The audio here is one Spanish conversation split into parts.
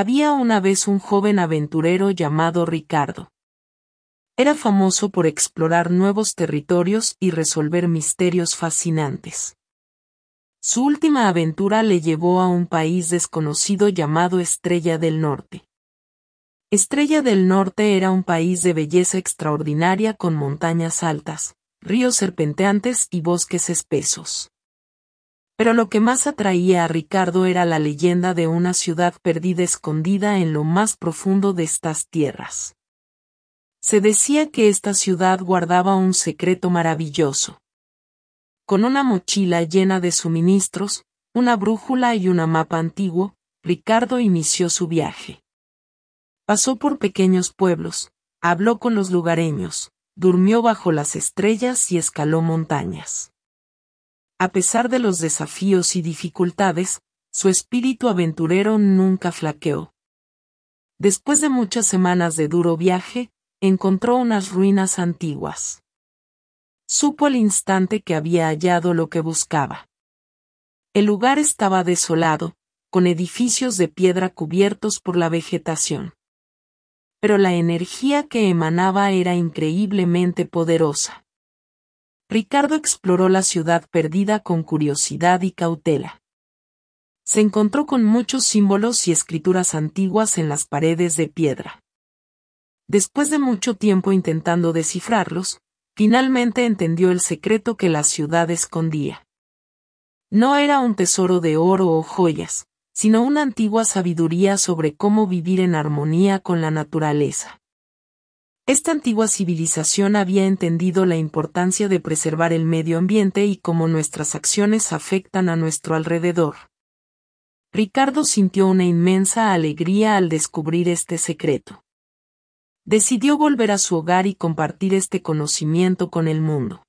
Había una vez un joven aventurero llamado Ricardo. Era famoso por explorar nuevos territorios y resolver misterios fascinantes. Su última aventura le llevó a un país desconocido llamado Estrella del Norte. Estrella del Norte era un país de belleza extraordinaria con montañas altas, ríos serpenteantes y bosques espesos. Pero lo que más atraía a Ricardo era la leyenda de una ciudad perdida escondida en lo más profundo de estas tierras. Se decía que esta ciudad guardaba un secreto maravilloso. Con una mochila llena de suministros, una brújula y un mapa antiguo, Ricardo inició su viaje. Pasó por pequeños pueblos, habló con los lugareños, durmió bajo las estrellas y escaló montañas. A pesar de los desafíos y dificultades, su espíritu aventurero nunca flaqueó. Después de muchas semanas de duro viaje, encontró unas ruinas antiguas. Supo al instante que había hallado lo que buscaba. El lugar estaba desolado, con edificios de piedra cubiertos por la vegetación. Pero la energía que emanaba era increíblemente poderosa. Ricardo exploró la ciudad perdida con curiosidad y cautela. Se encontró con muchos símbolos y escrituras antiguas en las paredes de piedra. Después de mucho tiempo intentando descifrarlos, finalmente entendió el secreto que la ciudad escondía. No era un tesoro de oro o joyas, sino una antigua sabiduría sobre cómo vivir en armonía con la naturaleza. Esta antigua civilización había entendido la importancia de preservar el medio ambiente y cómo nuestras acciones afectan a nuestro alrededor. Ricardo sintió una inmensa alegría al descubrir este secreto. Decidió volver a su hogar y compartir este conocimiento con el mundo.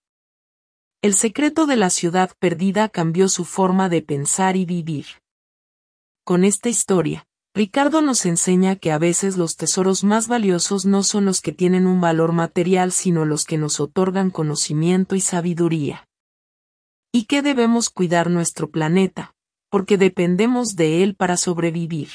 El secreto de la ciudad perdida cambió su forma de pensar y vivir. Con esta historia, Ricardo nos enseña que a veces los tesoros más valiosos no son los que tienen un valor material sino los que nos otorgan conocimiento y sabiduría. Y que debemos cuidar nuestro planeta, porque dependemos de él para sobrevivir.